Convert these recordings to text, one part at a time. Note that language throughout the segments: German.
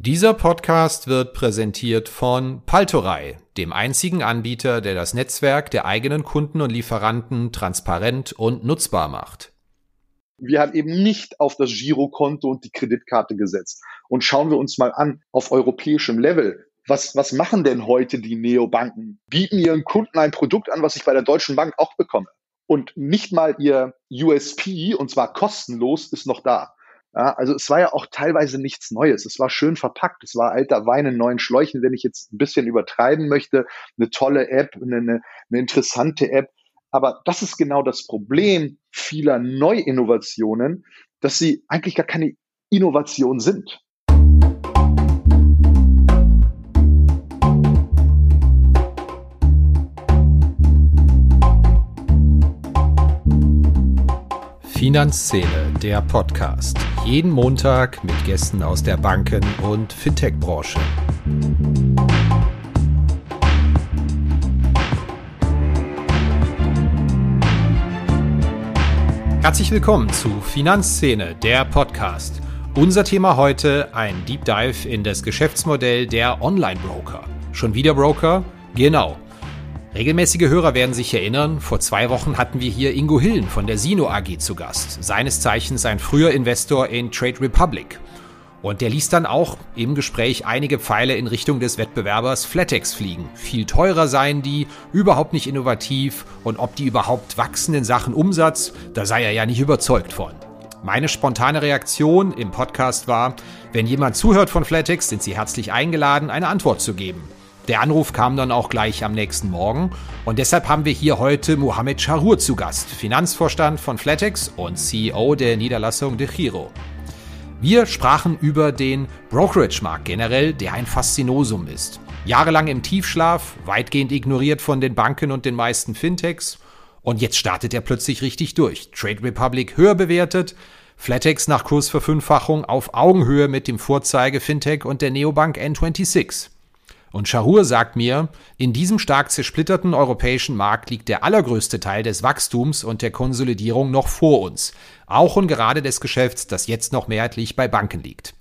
Dieser Podcast wird präsentiert von Paltorei, dem einzigen Anbieter, der das Netzwerk der eigenen Kunden und Lieferanten transparent und nutzbar macht. Wir haben eben nicht auf das Girokonto und die Kreditkarte gesetzt. Und schauen wir uns mal an, auf europäischem Level, was, was machen denn heute die Neobanken? Bieten ihren Kunden ein Produkt an, was ich bei der Deutschen Bank auch bekomme. Und nicht mal ihr USP, und zwar kostenlos, ist noch da. Ja, also es war ja auch teilweise nichts Neues. Es war schön verpackt. Es war alter Wein in neuen Schläuchen, wenn ich jetzt ein bisschen übertreiben möchte. Eine tolle App, eine, eine, eine interessante App. Aber das ist genau das Problem vieler Neuinnovationen, dass sie eigentlich gar keine Innovation sind. Finanzszene, der Podcast. Jeden Montag mit Gästen aus der Banken- und Fintech-Branche. Herzlich willkommen zu Finanzszene, der Podcast. Unser Thema heute ein Deep Dive in das Geschäftsmodell der Online-Broker. Schon wieder Broker? Genau. Regelmäßige Hörer werden sich erinnern, vor zwei Wochen hatten wir hier Ingo Hillen von der Sino AG zu Gast, seines Zeichens ein früher Investor in Trade Republic. Und der ließ dann auch im Gespräch einige Pfeile in Richtung des Wettbewerbers Flatex fliegen. Viel teurer seien die, überhaupt nicht innovativ und ob die überhaupt wachsen in Sachen Umsatz, da sei er ja nicht überzeugt von. Meine spontane Reaktion im Podcast war, wenn jemand zuhört von Flatex, sind Sie herzlich eingeladen, eine Antwort zu geben. Der Anruf kam dann auch gleich am nächsten Morgen und deshalb haben wir hier heute Mohamed Charur zu Gast, Finanzvorstand von Flatex und CEO der Niederlassung De Giro. Wir sprachen über den Brokerage-Markt generell, der ein Faszinosum ist. Jahrelang im Tiefschlaf, weitgehend ignoriert von den Banken und den meisten Fintechs. Und jetzt startet er plötzlich richtig durch. Trade Republic höher bewertet, Flatex nach Kursverfünffachung auf Augenhöhe mit dem Vorzeige Fintech und der Neobank N26. Und Shahur sagt mir, in diesem stark zersplitterten europäischen Markt liegt der allergrößte Teil des Wachstums und der Konsolidierung noch vor uns. Auch und gerade des Geschäfts, das jetzt noch mehrheitlich bei Banken liegt.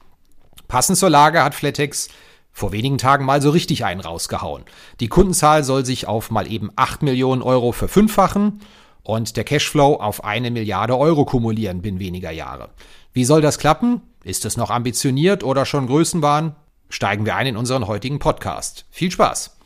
Passend zur Lage hat Flatex vor wenigen Tagen mal so richtig einen rausgehauen. Die Kundenzahl soll sich auf mal eben 8 Millionen Euro verfünffachen und der Cashflow auf eine Milliarde Euro kumulieren binnen weniger Jahre. Wie soll das klappen? Ist es noch ambitioniert oder schon Größenwahn? Steigen wir ein in unseren heutigen Podcast. Viel Spaß!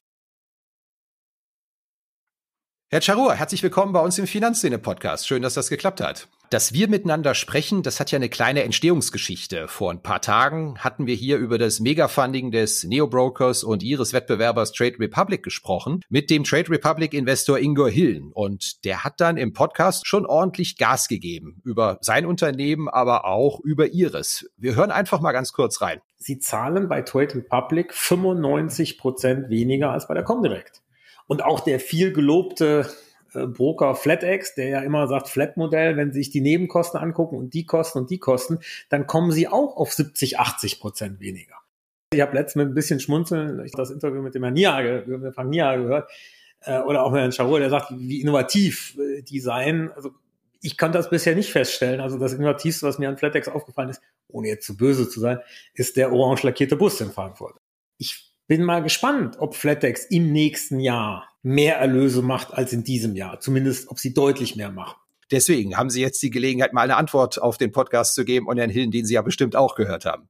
Herr Charur, herzlich willkommen bei uns im Finanzszene-Podcast. Schön, dass das geklappt hat. Dass wir miteinander sprechen, das hat ja eine kleine Entstehungsgeschichte. Vor ein paar Tagen hatten wir hier über das Megafunding des Neobrokers und ihres Wettbewerbers Trade Republic gesprochen mit dem Trade Republic Investor Ingo Hillen. Und der hat dann im Podcast schon ordentlich Gas gegeben über sein Unternehmen, aber auch über ihres. Wir hören einfach mal ganz kurz rein. Sie zahlen bei Trade Republic 95 Prozent weniger als bei der Comdirect. Und auch der viel gelobte äh, Broker FlatEx, der ja immer sagt Flat-Modell, wenn Sie sich die Nebenkosten angucken und die Kosten und die Kosten, dann kommen Sie auch auf 70, 80 Prozent weniger. Ich habe letztens mit ein bisschen Schmunzeln ich das Interview mit dem Herrn mit Frank Niage gehört, äh, oder auch mit Herrn Charol, der sagt, wie innovativ äh, die seien. Also ich konnte das bisher nicht feststellen. Also das Innovativste, was mir an FlatEx aufgefallen ist, ohne jetzt zu böse zu sein, ist der orange lackierte Bus in Frankfurt. Ich bin mal gespannt, ob Flatex im nächsten Jahr mehr Erlöse macht als in diesem Jahr. Zumindest, ob sie deutlich mehr machen. Deswegen haben Sie jetzt die Gelegenheit, mal eine Antwort auf den Podcast zu geben und Herrn Hillen, den Sie ja bestimmt auch gehört haben.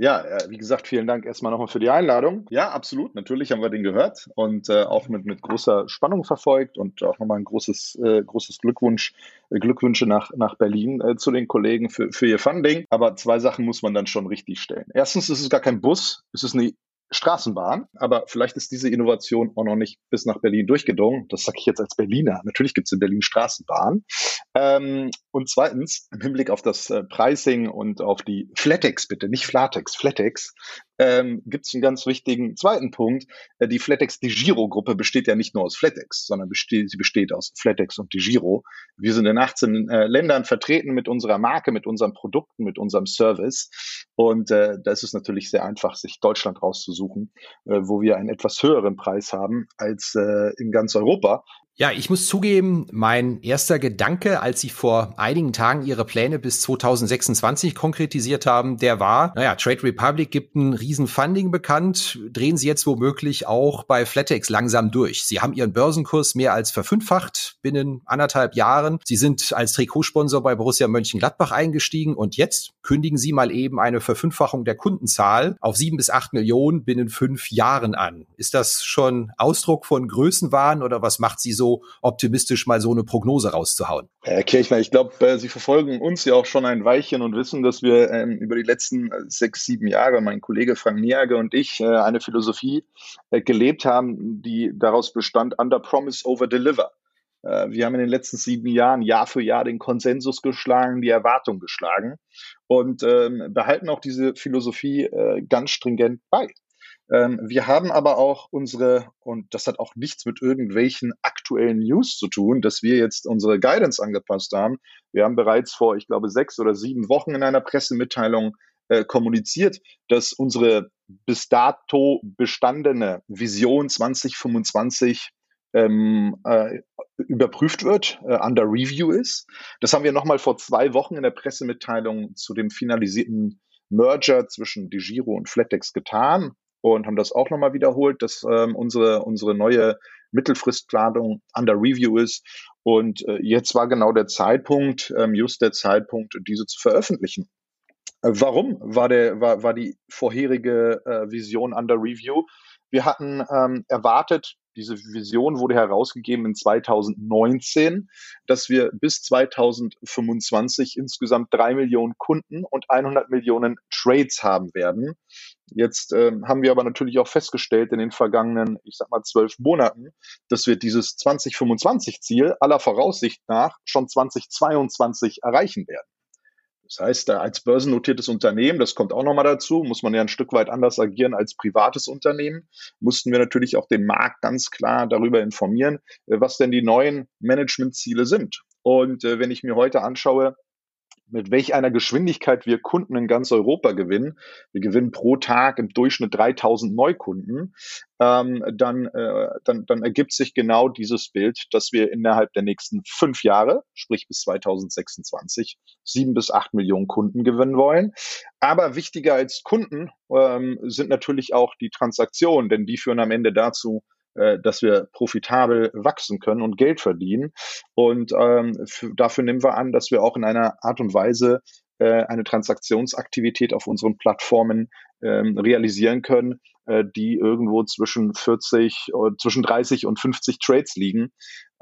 Ja, wie gesagt, vielen Dank erstmal nochmal für die Einladung. Ja, absolut. Natürlich haben wir den gehört und äh, auch mit, mit großer Spannung verfolgt und auch nochmal ein großes, äh, großes Glückwunsch, äh, Glückwünsche nach, nach Berlin äh, zu den Kollegen für, für ihr Funding. Aber zwei Sachen muss man dann schon richtig stellen. Erstens ist es gar kein Bus, es ist eine Straßenbahn, aber vielleicht ist diese Innovation auch noch nicht bis nach Berlin durchgedrungen. Das sage ich jetzt als Berliner. Natürlich gibt es in Berlin Straßenbahn. Ähm, und zweitens, im Hinblick auf das äh, Pricing und auf die Flatex bitte, nicht Flatex, Flatex, ähm, gibt es einen ganz wichtigen zweiten Punkt. Äh, die Flatex Giro gruppe besteht ja nicht nur aus Flatex, sondern besteht, sie besteht aus Flatex und Giro. Wir sind in 18 äh, Ländern vertreten mit unserer Marke, mit unseren Produkten, mit unserem Service. Und äh, da ist es natürlich sehr einfach, sich Deutschland rauszusuchen, äh, wo wir einen etwas höheren Preis haben als äh, in ganz Europa. Ja, ich muss zugeben, mein erster Gedanke, als Sie vor einigen Tagen Ihre Pläne bis 2026 konkretisiert haben, der war, naja, Trade Republic gibt ein Riesenfunding bekannt, drehen Sie jetzt womöglich auch bei Flatex langsam durch. Sie haben Ihren Börsenkurs mehr als verfünffacht binnen anderthalb Jahren. Sie sind als Trikotsponsor bei Borussia Mönchengladbach eingestiegen und jetzt kündigen Sie mal eben eine Verfünffachung der Kundenzahl auf sieben bis acht Millionen binnen fünf Jahren an. Ist das schon Ausdruck von Größenwahn oder was macht Sie so optimistisch mal so eine Prognose rauszuhauen. Herr Kirchner, ich glaube, äh, Sie verfolgen uns ja auch schon ein Weilchen und wissen, dass wir ähm, über die letzten äh, sechs, sieben Jahre, mein Kollege Frank Niage und ich, äh, eine Philosophie gelebt haben, die daraus bestand, under promise, over deliver. Wir haben in den letzten sieben Jahren Jahr für Jahr den Konsensus geschlagen, die Erwartung geschlagen und ähm, behalten auch diese Philosophie äh, ganz stringent bei. Ähm, wir haben aber auch unsere, und das hat auch nichts mit irgendwelchen aktuellen News zu tun, dass wir jetzt unsere Guidance angepasst haben. Wir haben bereits vor, ich glaube, sechs oder sieben Wochen in einer Pressemitteilung äh, kommuniziert, dass unsere bis dato bestandene Vision 2025 ähm, äh, überprüft wird, äh, under review ist. Das haben wir nochmal vor zwei Wochen in der Pressemitteilung zu dem finalisierten Merger zwischen DeGiro und Flatex getan und haben das auch nochmal wiederholt, dass ähm, unsere, unsere neue Mittelfristplanung under review ist. Und äh, jetzt war genau der Zeitpunkt, ähm, just der Zeitpunkt, diese zu veröffentlichen. Äh, warum war, der, war, war die vorherige äh, Vision under review? Wir hatten ähm, erwartet, diese Vision wurde herausgegeben in 2019, dass wir bis 2025 insgesamt drei Millionen Kunden und 100 Millionen Trades haben werden. Jetzt äh, haben wir aber natürlich auch festgestellt in den vergangenen, ich sag mal, zwölf Monaten, dass wir dieses 2025 Ziel aller Voraussicht nach schon 2022 erreichen werden. Das heißt, als börsennotiertes Unternehmen, das kommt auch nochmal dazu, muss man ja ein Stück weit anders agieren als privates Unternehmen, mussten wir natürlich auch den Markt ganz klar darüber informieren, äh, was denn die neuen Managementziele sind. Und äh, wenn ich mir heute anschaue, mit welch einer Geschwindigkeit wir Kunden in ganz Europa gewinnen. Wir gewinnen pro Tag im Durchschnitt 3000 Neukunden. Ähm, dann, äh, dann, dann ergibt sich genau dieses Bild, dass wir innerhalb der nächsten fünf Jahre, sprich bis 2026, sieben bis acht Millionen Kunden gewinnen wollen. Aber wichtiger als Kunden ähm, sind natürlich auch die Transaktionen, denn die führen am Ende dazu, dass wir profitabel wachsen können und Geld verdienen. Und ähm, dafür nehmen wir an, dass wir auch in einer Art und Weise äh, eine Transaktionsaktivität auf unseren Plattformen ähm, realisieren können, äh, die irgendwo zwischen 40, äh, zwischen 30 und 50 Trades liegen.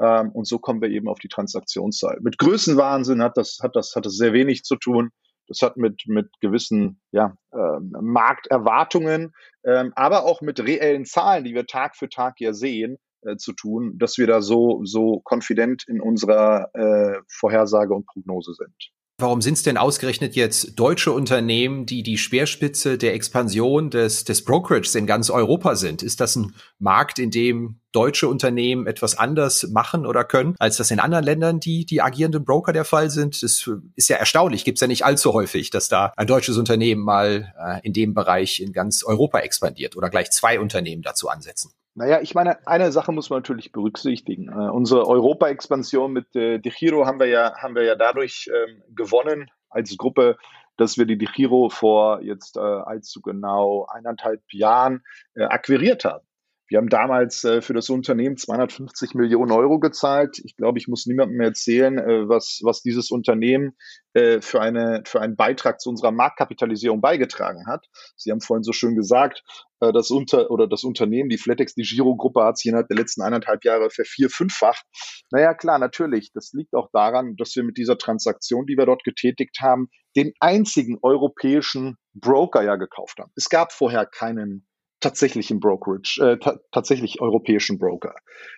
Ähm, und so kommen wir eben auf die Transaktionszahl. Mit Größenwahnsinn hat das, hat das, hat das sehr wenig zu tun. Das hat mit, mit gewissen ja, äh, Markterwartungen, äh, aber auch mit reellen Zahlen, die wir Tag für Tag ja sehen, äh, zu tun, dass wir da so, so confident in unserer äh, Vorhersage und Prognose sind. Warum sind es denn ausgerechnet jetzt deutsche Unternehmen, die die Speerspitze der Expansion des, des Brokerages in ganz Europa sind? Ist das ein Markt, in dem deutsche Unternehmen etwas anders machen oder können, als das in anderen Ländern die, die agierenden Broker der Fall sind? Das ist ja erstaunlich. Gibt es ja nicht allzu häufig, dass da ein deutsches Unternehmen mal äh, in dem Bereich in ganz Europa expandiert oder gleich zwei Unternehmen dazu ansetzen. Naja, ich meine, eine Sache muss man natürlich berücksichtigen. Äh, unsere Europa-Expansion mit äh, Giro haben wir ja, haben wir ja dadurch ähm, gewonnen als Gruppe, dass wir die Giro vor jetzt äh, allzu genau eineinhalb Jahren äh, akquiriert haben. Wir haben damals äh, für das Unternehmen 250 Millionen Euro gezahlt. Ich glaube, ich muss niemandem erzählen, äh, was, was dieses Unternehmen äh, für, eine, für einen Beitrag zu unserer Marktkapitalisierung beigetragen hat. Sie haben vorhin so schön gesagt, äh, das Unter oder das Unternehmen, die Flatex, die Giro-Gruppe hat sich innerhalb der letzten eineinhalb Jahre vervier, fünffach. Naja, klar, natürlich. Das liegt auch daran, dass wir mit dieser Transaktion, die wir dort getätigt haben, den einzigen europäischen Broker ja gekauft haben. Es gab vorher keinen tatsächlichen Brokerage, äh, ta tatsächlich europäischen Broker.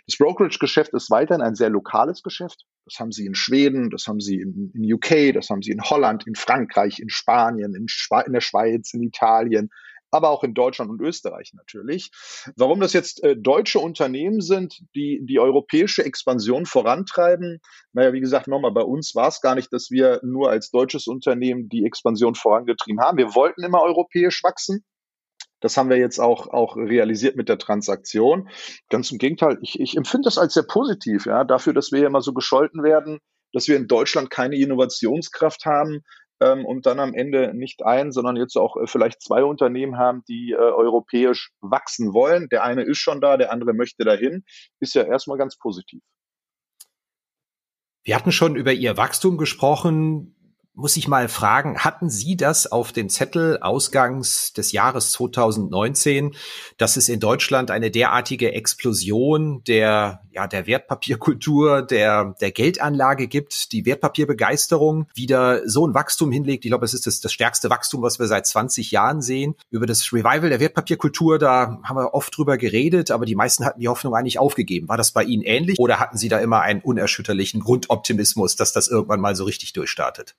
Das Brokerage-Geschäft ist weiterhin ein sehr lokales Geschäft. Das haben sie in Schweden, das haben sie in, in UK, das haben sie in Holland, in Frankreich, in Spanien, in, Schwe in der Schweiz, in Italien, aber auch in Deutschland und Österreich natürlich. Warum das jetzt äh, deutsche Unternehmen sind, die die europäische Expansion vorantreiben, naja, wie gesagt, nochmal, bei uns war es gar nicht, dass wir nur als deutsches Unternehmen die Expansion vorangetrieben haben. Wir wollten immer europäisch wachsen. Das haben wir jetzt auch, auch realisiert mit der Transaktion. Ganz im Gegenteil, ich, ich empfinde das als sehr positiv, ja, dafür, dass wir immer so gescholten werden, dass wir in Deutschland keine Innovationskraft haben ähm, und dann am Ende nicht ein, sondern jetzt auch äh, vielleicht zwei Unternehmen haben, die äh, europäisch wachsen wollen. Der eine ist schon da, der andere möchte dahin. Ist ja erstmal ganz positiv. Wir hatten schon über Ihr Wachstum gesprochen muss ich mal fragen, hatten Sie das auf den Zettel ausgangs des Jahres 2019, dass es in Deutschland eine derartige Explosion der, ja, der Wertpapierkultur, der, der Geldanlage gibt, die Wertpapierbegeisterung wieder so ein Wachstum hinlegt? Ich glaube, es ist das, das stärkste Wachstum, was wir seit 20 Jahren sehen. Über das Revival der Wertpapierkultur, da haben wir oft drüber geredet, aber die meisten hatten die Hoffnung eigentlich aufgegeben. War das bei Ihnen ähnlich oder hatten Sie da immer einen unerschütterlichen Grundoptimismus, dass das irgendwann mal so richtig durchstartet?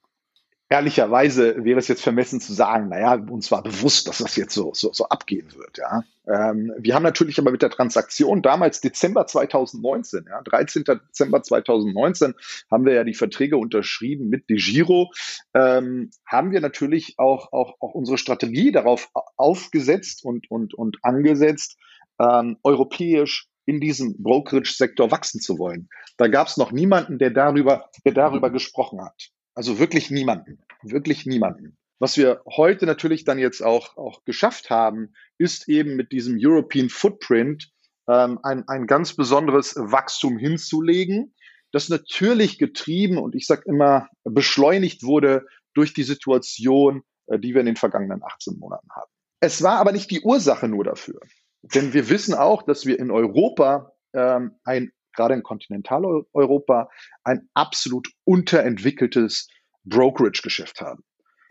Ehrlicherweise wäre es jetzt vermessen zu sagen, naja, uns war bewusst, dass das jetzt so, so, so abgehen wird. Ja. Ähm, wir haben natürlich aber mit der Transaktion damals Dezember 2019, ja, 13. Dezember 2019, haben wir ja die Verträge unterschrieben mit DeGiro, ähm, haben wir natürlich auch, auch, auch unsere Strategie darauf aufgesetzt und, und, und angesetzt, ähm, europäisch in diesem Brokerage-Sektor wachsen zu wollen. Da gab es noch niemanden, der darüber, der darüber gesprochen hat. Also wirklich niemanden. Wirklich niemanden. Was wir heute natürlich dann jetzt auch, auch geschafft haben, ist eben mit diesem European Footprint ähm, ein, ein ganz besonderes Wachstum hinzulegen, das natürlich getrieben und ich sage immer beschleunigt wurde durch die Situation, äh, die wir in den vergangenen 18 Monaten haben. Es war aber nicht die Ursache nur dafür. Denn wir wissen auch, dass wir in Europa ähm, ein gerade in Kontinentaleuropa, ein absolut unterentwickeltes Brokerage-Geschäft haben.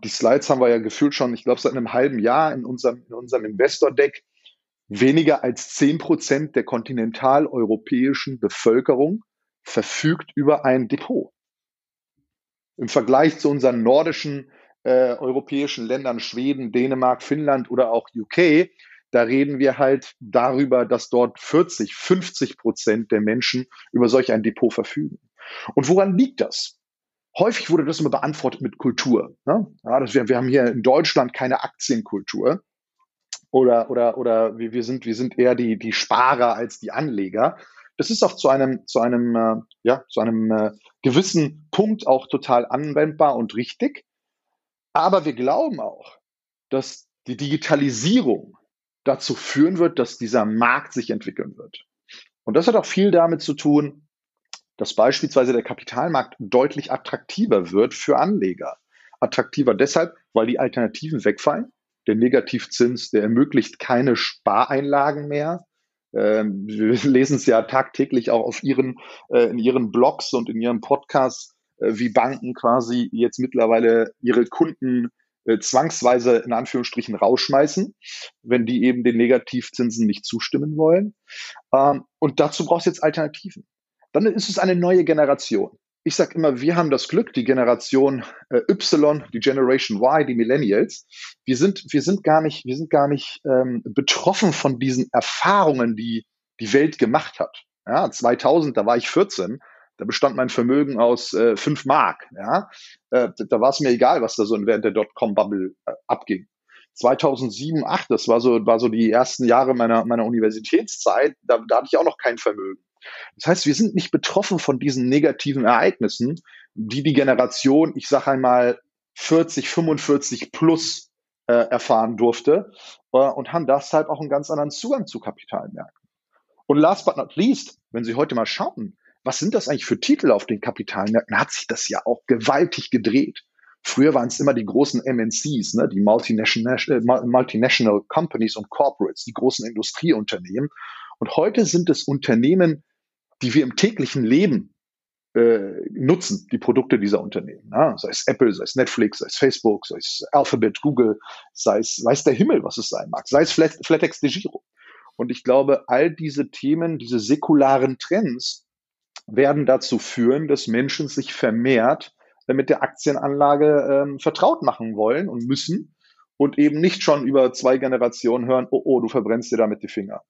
Die Slides haben wir ja gefühlt schon, ich glaube, seit einem halben Jahr in unserem, in unserem Investor-Deck. Weniger als zehn Prozent der kontinentaleuropäischen Bevölkerung verfügt über ein Depot. Im Vergleich zu unseren nordischen äh, europäischen Ländern, Schweden, Dänemark, Finnland oder auch UK, da reden wir halt darüber, dass dort 40, 50 Prozent der Menschen über solch ein Depot verfügen. Und woran liegt das? Häufig wurde das immer beantwortet mit Kultur. Ne? Ja, das, wir, wir haben hier in Deutschland keine Aktienkultur oder, oder, oder wir, wir, sind, wir sind eher die, die Sparer als die Anleger. Das ist auch zu einem, zu einem, äh, ja, zu einem äh, gewissen Punkt auch total anwendbar und richtig. Aber wir glauben auch, dass die Digitalisierung dazu führen wird, dass dieser Markt sich entwickeln wird. Und das hat auch viel damit zu tun, dass beispielsweise der Kapitalmarkt deutlich attraktiver wird für Anleger. Attraktiver deshalb, weil die Alternativen wegfallen. Der Negativzins, der ermöglicht keine Spareinlagen mehr. Ähm, wir lesen es ja tagtäglich auch auf ihren, äh, in ihren Blogs und in ihren Podcasts, äh, wie Banken quasi jetzt mittlerweile ihre Kunden äh, zwangsweise in Anführungsstrichen rausschmeißen, wenn die eben den Negativzinsen nicht zustimmen wollen. Ähm, und dazu brauchst du jetzt Alternativen. Dann ist es eine neue Generation. Ich sage immer, wir haben das Glück, die Generation äh, Y, die Generation Y, die Millennials. Wir sind, wir sind gar nicht, wir sind gar nicht ähm, betroffen von diesen Erfahrungen, die die Welt gemacht hat. Ja, 2000, da war ich 14 da bestand mein Vermögen aus äh, 5 Mark. Ja? Äh, da war es mir egal, was da so während der Dotcom-Bubble äh, abging. 2007, 2008, das war so, war so die ersten Jahre meiner, meiner Universitätszeit, da, da hatte ich auch noch kein Vermögen. Das heißt, wir sind nicht betroffen von diesen negativen Ereignissen, die die Generation, ich sage einmal 40, 45 plus äh, erfahren durfte äh, und haben deshalb auch einen ganz anderen Zugang zu Kapitalmärkten. Und last but not least, wenn Sie heute mal schauen, was sind das eigentlich für Titel auf den Kapitalmärkten, hat sich das ja auch gewaltig gedreht. Früher waren es immer die großen MNCs, ne, die Multinational, äh, Multinational Companies und Corporates, die großen Industrieunternehmen. Und heute sind es Unternehmen, die wir im täglichen Leben äh, nutzen, die Produkte dieser Unternehmen. Ne? Sei es Apple, sei es Netflix, sei es Facebook, sei es Alphabet, Google, sei es weiß der Himmel, was es sein mag, sei es Flat, FlatEx de Giro. Und ich glaube, all diese Themen, diese säkularen Trends werden dazu führen, dass Menschen sich vermehrt mit der Aktienanlage ähm, vertraut machen wollen und müssen und eben nicht schon über zwei Generationen hören, oh, oh, du verbrennst dir damit die Finger.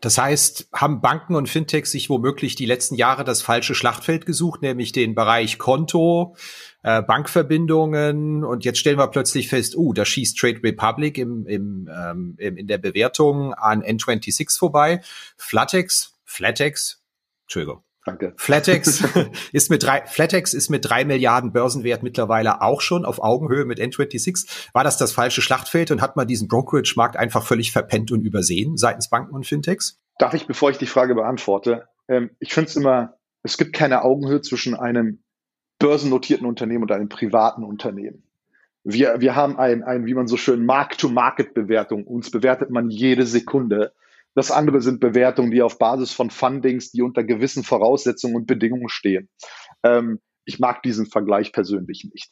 Das heißt, haben Banken und Fintechs sich womöglich die letzten Jahre das falsche Schlachtfeld gesucht, nämlich den Bereich Konto, äh, Bankverbindungen und jetzt stellen wir plötzlich fest, uh, da schießt Trade Republic im, im, ähm, in der Bewertung an N26 vorbei. Flatex, Flatex, Entschuldigung, Danke. Flatex ist mit drei, Flatex ist mit drei Milliarden Börsenwert mittlerweile auch schon auf Augenhöhe mit N26. War das das falsche Schlachtfeld und hat man diesen Brokerage-Markt einfach völlig verpennt und übersehen seitens Banken und Fintechs? Darf ich, bevor ich die Frage beantworte, ähm, ich finde es immer, es gibt keine Augenhöhe zwischen einem börsennotierten Unternehmen und einem privaten Unternehmen. Wir, wir haben ein, ein, wie man so schön, Mark-to-Market-Bewertung. Uns bewertet man jede Sekunde. Das andere sind Bewertungen, die auf Basis von Fundings, die unter gewissen Voraussetzungen und Bedingungen stehen. Ähm, ich mag diesen Vergleich persönlich nicht.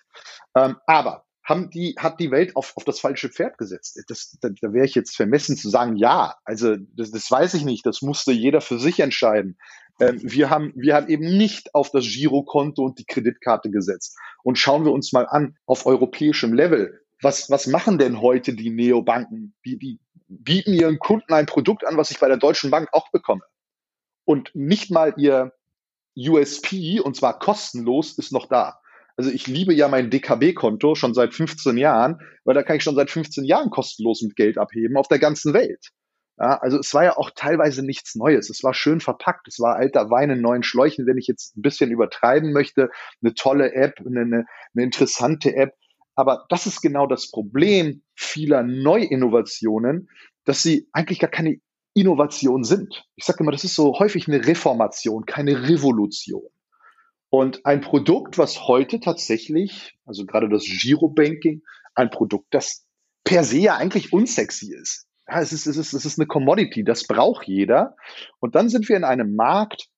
Ähm, aber haben die, hat die Welt auf, auf das falsche Pferd gesetzt? Das, da, da wäre ich jetzt vermessen zu sagen, ja. Also das, das weiß ich nicht. Das musste jeder für sich entscheiden. Ähm, wir, haben, wir haben eben nicht auf das Girokonto und die Kreditkarte gesetzt. Und schauen wir uns mal an, auf europäischem Level, was, was machen denn heute die Neobanken? Die, die bieten ihren Kunden ein Produkt an, was ich bei der Deutschen Bank auch bekomme. Und nicht mal ihr USP, und zwar kostenlos, ist noch da. Also ich liebe ja mein DKB-Konto schon seit 15 Jahren, weil da kann ich schon seit 15 Jahren kostenlos mit Geld abheben auf der ganzen Welt. Ja, also es war ja auch teilweise nichts Neues. Es war schön verpackt. Es war alter Wein in neuen Schläuchen, wenn ich jetzt ein bisschen übertreiben möchte. Eine tolle App, eine, eine, eine interessante App. Aber das ist genau das Problem vieler Neuinnovationen, dass sie eigentlich gar keine Innovation sind. Ich sage immer, das ist so häufig eine Reformation, keine Revolution. Und ein Produkt, was heute tatsächlich, also gerade das Girobanking, ein Produkt, das per se ja eigentlich unsexy ist ja, es ist, es ist, es ist eine Commodity, das braucht jeder. Und dann sind wir in einem Markt,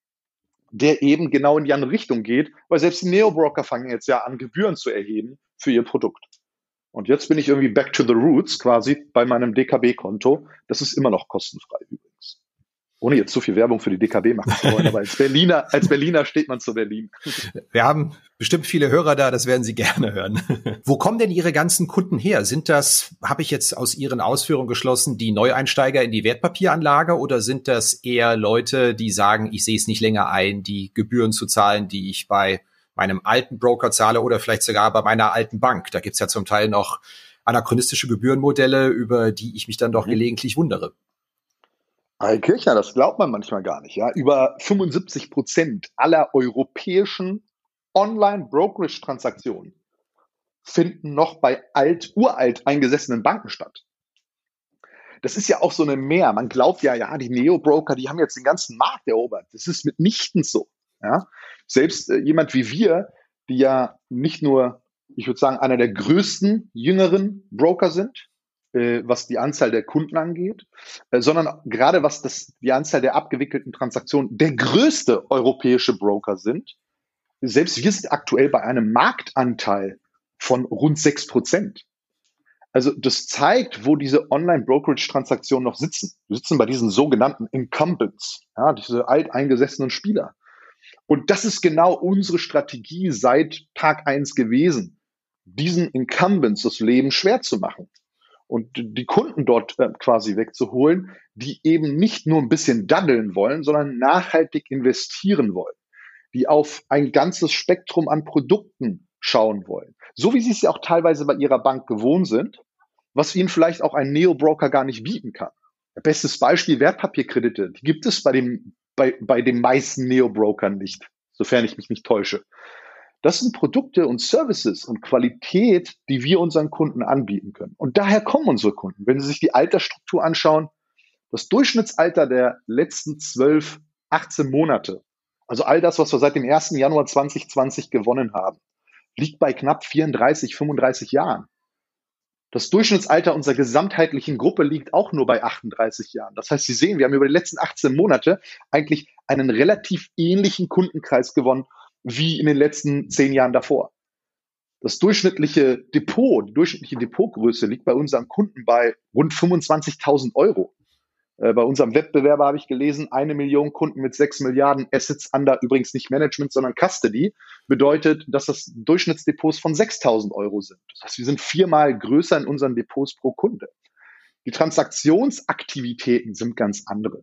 der eben genau in die andere Richtung geht, weil selbst die Neo-Broker fangen jetzt ja an, Gebühren zu erheben für ihr Produkt. Und jetzt bin ich irgendwie back to the roots quasi bei meinem DKB-Konto. Das ist immer noch kostenfrei übrigens ohne jetzt zu viel Werbung für die DKB machen zu wollen, aber als Berliner, als Berliner steht man zu Berlin. Wir haben bestimmt viele Hörer da, das werden Sie gerne hören. Wo kommen denn Ihre ganzen Kunden her? Sind das, habe ich jetzt aus Ihren Ausführungen geschlossen, die Neueinsteiger in die Wertpapieranlage oder sind das eher Leute, die sagen, ich sehe es nicht länger ein, die Gebühren zu zahlen, die ich bei meinem alten Broker zahle oder vielleicht sogar bei meiner alten Bank? Da gibt's ja zum Teil noch anachronistische Gebührenmodelle, über die ich mich dann doch mhm. gelegentlich wundere. Herr Kirchner, das glaubt man manchmal gar nicht. Ja? Über 75 Prozent aller europäischen Online-Brokerage-Transaktionen finden noch bei alt, uralt eingesessenen Banken statt. Das ist ja auch so eine Mehr. Man glaubt ja, ja, die Neo-Broker, die haben jetzt den ganzen Markt erobert. Das ist mitnichten so. Ja? Selbst äh, jemand wie wir, die ja nicht nur, ich würde sagen, einer der größten jüngeren Broker sind, äh, was die Anzahl der Kunden angeht, äh, sondern gerade was das, die Anzahl der abgewickelten Transaktionen der größte europäische Broker sind. Selbst wir sind aktuell bei einem Marktanteil von rund sechs Prozent. Also das zeigt, wo diese Online-Brokerage-Transaktionen noch sitzen. Wir sitzen bei diesen sogenannten Incumbents, ja, diese alteingesessenen Spieler. Und das ist genau unsere Strategie seit Tag eins gewesen, diesen Incumbents das Leben schwer zu machen und die Kunden dort äh, quasi wegzuholen, die eben nicht nur ein bisschen daddeln wollen, sondern nachhaltig investieren wollen, die auf ein ganzes Spektrum an Produkten schauen wollen. So wie sie es ja auch teilweise bei ihrer Bank gewohnt sind, was ihnen vielleicht auch ein Neo-Broker gar nicht bieten kann. Bestes Beispiel Wertpapierkredite. Die gibt es bei dem, bei, bei den meisten Neo-Brokern nicht, sofern ich mich nicht täusche. Das sind Produkte und Services und Qualität, die wir unseren Kunden anbieten können. Und daher kommen unsere Kunden. Wenn Sie sich die Altersstruktur anschauen, das Durchschnittsalter der letzten 12, 18 Monate, also all das, was wir seit dem 1. Januar 2020 gewonnen haben, liegt bei knapp 34, 35 Jahren. Das Durchschnittsalter unserer gesamtheitlichen Gruppe liegt auch nur bei 38 Jahren. Das heißt, Sie sehen, wir haben über die letzten 18 Monate eigentlich einen relativ ähnlichen Kundenkreis gewonnen wie in den letzten zehn Jahren davor. Das durchschnittliche Depot, die durchschnittliche Depotgröße liegt bei unseren Kunden bei rund 25.000 Euro. Äh, bei unserem Wettbewerber habe ich gelesen, eine Million Kunden mit sechs Milliarden Assets under, übrigens nicht Management, sondern Custody, bedeutet, dass das Durchschnittsdepots von 6.000 Euro sind. Das heißt, wir sind viermal größer in unseren Depots pro Kunde. Die Transaktionsaktivitäten sind ganz andere.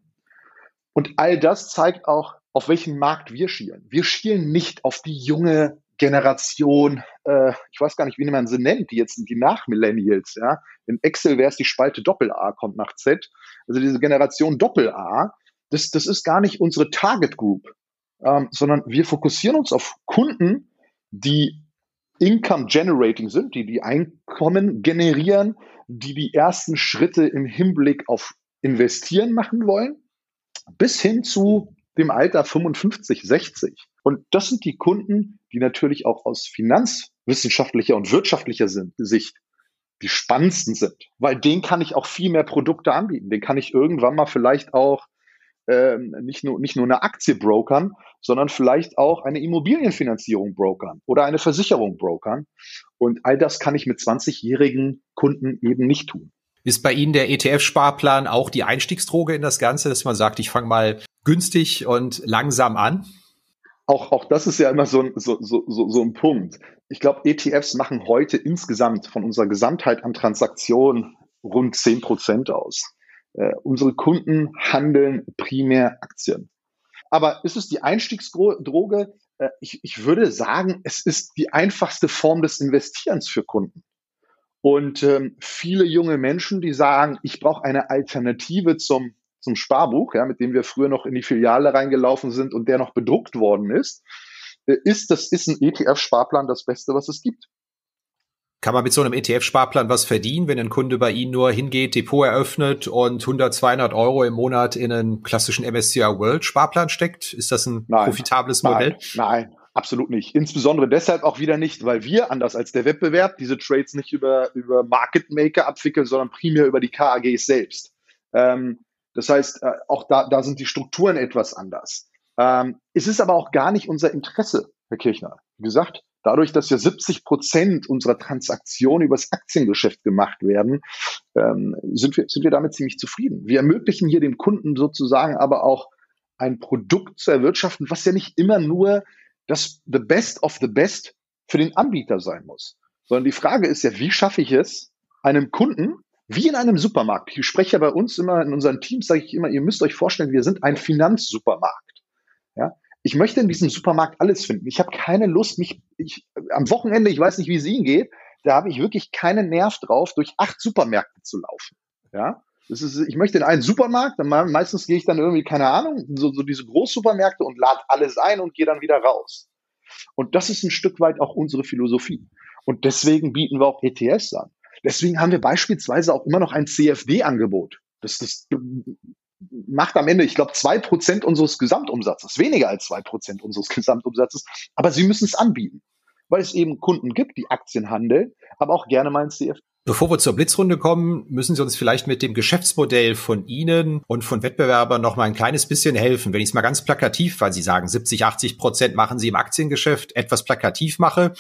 Und all das zeigt auch, auf welchen Markt wir schielen. Wir schielen nicht auf die junge Generation, äh, ich weiß gar nicht, wie man sie nennt, die jetzt die Nach-Millennials, ja. In Excel wäre es die Spalte Doppel-A, kommt nach Z. Also diese Generation Doppel-A, das, das ist gar nicht unsere Target Group, ähm, sondern wir fokussieren uns auf Kunden, die Income Generating sind, die die Einkommen generieren, die die ersten Schritte im Hinblick auf Investieren machen wollen, bis hin zu dem Alter 55, 60. Und das sind die Kunden, die natürlich auch aus finanzwissenschaftlicher und wirtschaftlicher Sicht die spannendsten sind, weil denen kann ich auch viel mehr Produkte anbieten. Den kann ich irgendwann mal vielleicht auch ähm, nicht, nur, nicht nur eine Aktie brokern, sondern vielleicht auch eine Immobilienfinanzierung brokern oder eine Versicherung brokern. Und all das kann ich mit 20-jährigen Kunden eben nicht tun. Ist bei Ihnen der ETF-Sparplan auch die Einstiegsdroge in das Ganze, dass man sagt, ich fange mal günstig und langsam an? Auch, auch das ist ja immer so ein, so, so, so, ein Punkt. Ich glaube, ETFs machen heute insgesamt von unserer Gesamtheit an Transaktionen rund 10 Prozent aus. Äh, unsere Kunden handeln primär Aktien. Aber ist es die Einstiegsdroge? Äh, ich, ich würde sagen, es ist die einfachste Form des Investierens für Kunden. Und ähm, viele junge Menschen, die sagen, ich brauche eine Alternative zum zum Sparbuch, ja, mit dem wir früher noch in die Filiale reingelaufen sind und der noch bedruckt worden ist, äh, ist das ist ein ETF-Sparplan das Beste, was es gibt. Kann man mit so einem ETF-Sparplan was verdienen, wenn ein Kunde bei Ihnen nur hingeht, Depot eröffnet und 100, 200 Euro im Monat in einen klassischen MSCI World Sparplan steckt? Ist das ein nein, profitables Modell? Nein, nein, absolut nicht. Insbesondere deshalb auch wieder nicht, weil wir, anders als der Wettbewerb, diese Trades nicht über, über Market Maker abwickeln, sondern primär über die KAGs selbst. Ähm, das heißt, äh, auch da, da sind die Strukturen etwas anders. Ähm, es ist aber auch gar nicht unser Interesse, Herr Kirchner. Wie gesagt, dadurch, dass ja 70 Prozent unserer Transaktionen übers Aktiengeschäft gemacht werden, ähm, sind, wir, sind wir damit ziemlich zufrieden. Wir ermöglichen hier dem Kunden sozusagen aber auch ein Produkt zu erwirtschaften, was ja nicht immer nur das the best of the best für den Anbieter sein muss. Sondern die Frage ist ja, wie schaffe ich es, einem Kunden wie in einem Supermarkt. Ich spreche ja bei uns immer in unseren Teams, sage ich immer, ihr müsst euch vorstellen, wir sind ein Finanzsupermarkt. Ja? Ich möchte in diesem Supermarkt alles finden. Ich habe keine Lust, mich ich, am Wochenende, ich weiß nicht, wie es Ihnen geht, da habe ich wirklich keinen Nerv drauf, durch acht Supermärkte zu laufen. Ja, das ist, ich möchte in einen Supermarkt, dann meistens gehe ich dann irgendwie, keine Ahnung, so, so diese Großsupermärkte und lade alles ein und gehe dann wieder raus. Und das ist ein Stück weit auch unsere Philosophie. Und deswegen bieten wir auch ETS an. Deswegen haben wir beispielsweise auch immer noch ein CFD-Angebot. Das, das macht am Ende, ich glaube, zwei Prozent unseres Gesamtumsatzes, weniger als zwei Prozent unseres Gesamtumsatzes. Aber Sie müssen es anbieten, weil es eben Kunden gibt, die Aktien handeln, aber auch gerne mal ein CFD. Bevor wir zur Blitzrunde kommen, müssen Sie uns vielleicht mit dem Geschäftsmodell von Ihnen und von Wettbewerbern noch mal ein kleines bisschen helfen. Wenn ich es mal ganz plakativ, weil Sie sagen, 70, 80 Prozent machen Sie im Aktiengeschäft, etwas plakativ mache,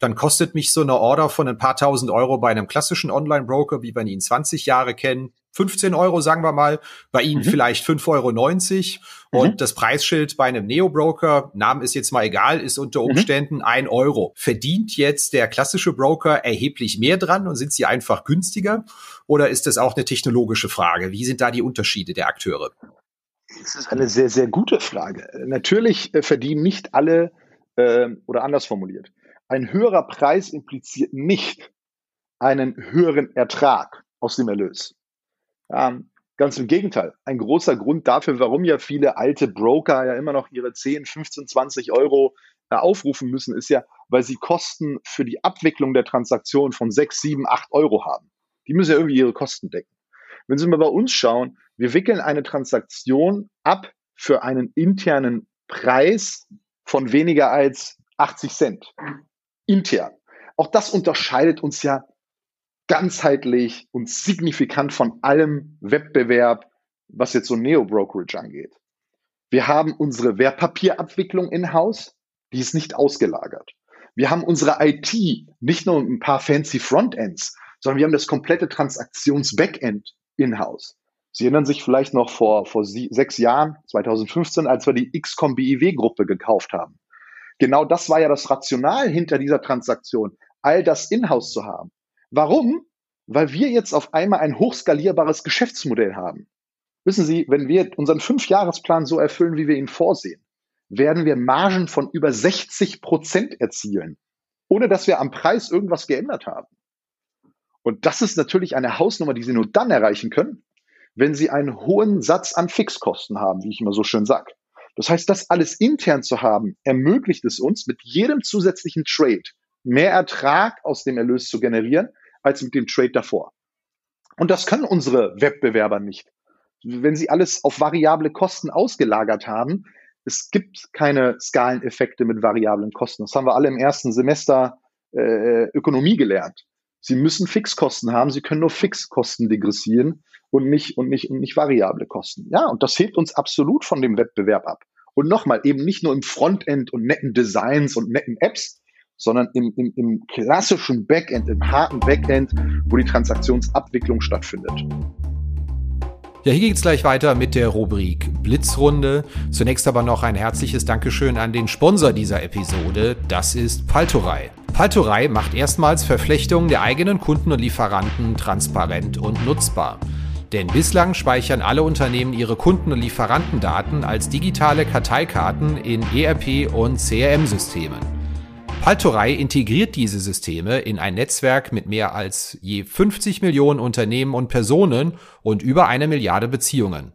dann kostet mich so eine Order von ein paar tausend Euro bei einem klassischen Online-Broker, wie wir ihn 20 Jahre kennen, 15 Euro, sagen wir mal, bei Ihnen mhm. vielleicht 5,90 Euro. Und mhm. das Preisschild bei einem Neo-Broker, Namen ist jetzt mal egal, ist unter mhm. Umständen mhm. ein Euro. Verdient jetzt der klassische Broker erheblich mehr dran und sind sie einfach günstiger? Oder ist das auch eine technologische Frage? Wie sind da die Unterschiede der Akteure? Das ist eine sehr, sehr gute Frage. Natürlich äh, verdienen nicht alle, äh, oder anders formuliert, ein höherer Preis impliziert nicht einen höheren Ertrag aus dem Erlös. Ähm, ganz im Gegenteil. Ein großer Grund dafür, warum ja viele alte Broker ja immer noch ihre 10, 15, 20 Euro äh, aufrufen müssen, ist ja, weil sie Kosten für die Abwicklung der Transaktion von 6, 7, 8 Euro haben. Die müssen ja irgendwie ihre Kosten decken. Wenn Sie mal bei uns schauen, wir wickeln eine Transaktion ab für einen internen Preis von weniger als 80 Cent. Intern. Auch das unterscheidet uns ja ganzheitlich und signifikant von allem Wettbewerb, was jetzt so Neo-Brokerage angeht. Wir haben unsere Wertpapierabwicklung in-house, die ist nicht ausgelagert. Wir haben unsere IT, nicht nur ein paar fancy Frontends, sondern wir haben das komplette Transaktions-Backend in-house. Sie erinnern sich vielleicht noch vor, vor sechs Jahren, 2015, als wir die XCOM BIW-Gruppe gekauft haben. Genau das war ja das Rational hinter dieser Transaktion, all das in-house zu haben. Warum? Weil wir jetzt auf einmal ein hochskalierbares Geschäftsmodell haben. Wissen Sie, wenn wir unseren Fünfjahresplan so erfüllen, wie wir ihn vorsehen, werden wir Margen von über 60 Prozent erzielen, ohne dass wir am Preis irgendwas geändert haben. Und das ist natürlich eine Hausnummer, die Sie nur dann erreichen können, wenn Sie einen hohen Satz an Fixkosten haben, wie ich immer so schön sage. Das heißt, das alles intern zu haben, ermöglicht es uns, mit jedem zusätzlichen Trade mehr Ertrag aus dem Erlös zu generieren, als mit dem Trade davor. Und das können unsere Wettbewerber nicht. Wenn sie alles auf variable Kosten ausgelagert haben, es gibt keine Skaleneffekte mit variablen Kosten. Das haben wir alle im ersten Semester äh, Ökonomie gelernt. Sie müssen Fixkosten haben, sie können nur Fixkosten degressieren und nicht, und nicht, und nicht variable Kosten. Ja, und das hebt uns absolut von dem Wettbewerb ab. Und nochmal, eben nicht nur im Frontend und netten Designs und netten Apps, sondern im, im, im klassischen Backend, im harten Backend, wo die Transaktionsabwicklung stattfindet. Ja, hier geht's gleich weiter mit der Rubrik Blitzrunde. Zunächst aber noch ein herzliches Dankeschön an den Sponsor dieser Episode. Das ist Paltorei. Paltorei macht erstmals Verflechtungen der eigenen Kunden und Lieferanten transparent und nutzbar. Denn bislang speichern alle Unternehmen ihre Kunden- und Lieferantendaten als digitale Karteikarten in ERP- und CRM-Systemen. Paltorei integriert diese Systeme in ein Netzwerk mit mehr als je 50 Millionen Unternehmen und Personen und über eine Milliarde Beziehungen.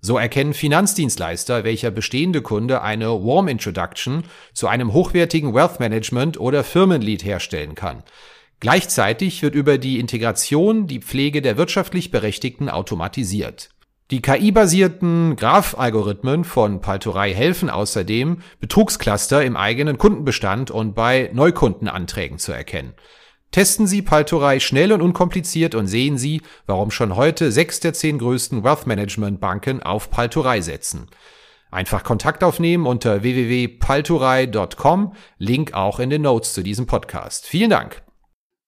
So erkennen Finanzdienstleister, welcher bestehende Kunde eine Warm Introduction zu einem hochwertigen Wealth Management oder Firmenlead herstellen kann. Gleichzeitig wird über die Integration die Pflege der wirtschaftlich Berechtigten automatisiert. Die KI-basierten Graph-Algorithmen von Paltorei helfen außerdem, Betrugscluster im eigenen Kundenbestand und bei Neukundenanträgen zu erkennen. Testen Sie Paltorei schnell und unkompliziert und sehen Sie, warum schon heute sechs der zehn größten Wealth Management Banken auf Paltorei setzen. Einfach Kontakt aufnehmen unter www.paltorei.com, Link auch in den Notes zu diesem Podcast. Vielen Dank.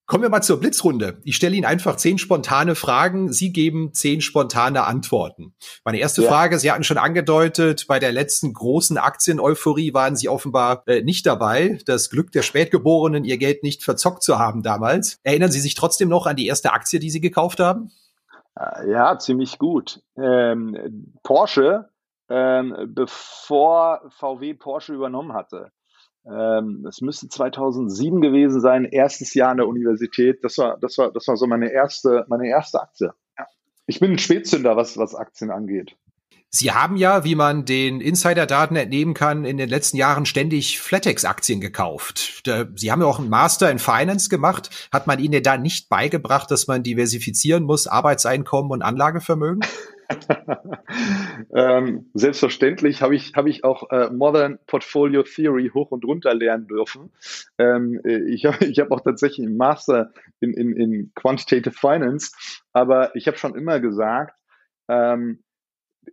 Kommen wir mal zur Blitzrunde. Ich stelle Ihnen einfach zehn spontane Fragen. Sie geben zehn spontane Antworten. Meine erste ja. Frage, Sie hatten schon angedeutet, bei der letzten großen Aktien-Euphorie waren Sie offenbar äh, nicht dabei. Das Glück der Spätgeborenen, ihr Geld nicht verzockt zu haben damals. Erinnern Sie sich trotzdem noch an die erste Aktie, die Sie gekauft haben? Äh, ja, ziemlich gut. Ähm, Porsche, ähm, bevor VW Porsche übernommen hatte. Ähm, es müsste 2007 gewesen sein, erstes Jahr an der Universität. Das war, das war, das war so meine erste, meine erste Aktie. Ja. Ich bin ein Spätzünder, was, was Aktien angeht. Sie haben ja, wie man den Insider-Daten entnehmen kann, in den letzten Jahren ständig Flatex-Aktien gekauft. Sie haben ja auch einen Master in Finance gemacht. Hat man Ihnen da nicht beigebracht, dass man diversifizieren muss, Arbeitseinkommen und Anlagevermögen? ähm, selbstverständlich habe ich, hab ich auch äh, Modern Portfolio Theory hoch und runter lernen dürfen. Ähm, äh, ich habe ich hab auch tatsächlich einen Master in, in, in Quantitative Finance, aber ich habe schon immer gesagt, ähm,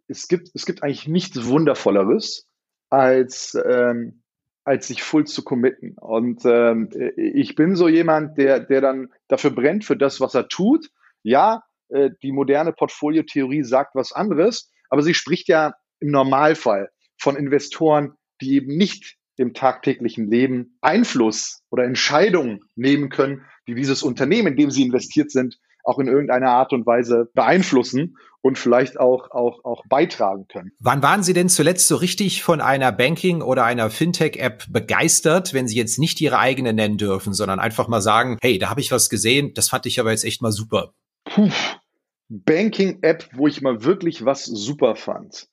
es, gibt, es gibt eigentlich nichts Wundervolleres, als, ähm, als sich full zu committen. Und ähm, ich bin so jemand, der, der dann dafür brennt für das, was er tut. Ja, äh, die moderne Portfoliotheorie sagt was anderes, aber sie spricht ja im Normalfall von Investoren, die eben nicht im tagtäglichen Leben Einfluss oder Entscheidungen nehmen können, die dieses Unternehmen, in dem sie investiert sind, auch in irgendeiner Art und Weise beeinflussen und vielleicht auch, auch, auch beitragen können. Wann waren Sie denn zuletzt so richtig von einer Banking- oder einer Fintech-App begeistert, wenn Sie jetzt nicht Ihre eigene nennen dürfen, sondern einfach mal sagen, hey, da habe ich was gesehen, das fand ich aber jetzt echt mal super? Puh, Banking-App, wo ich mal wirklich was super fand.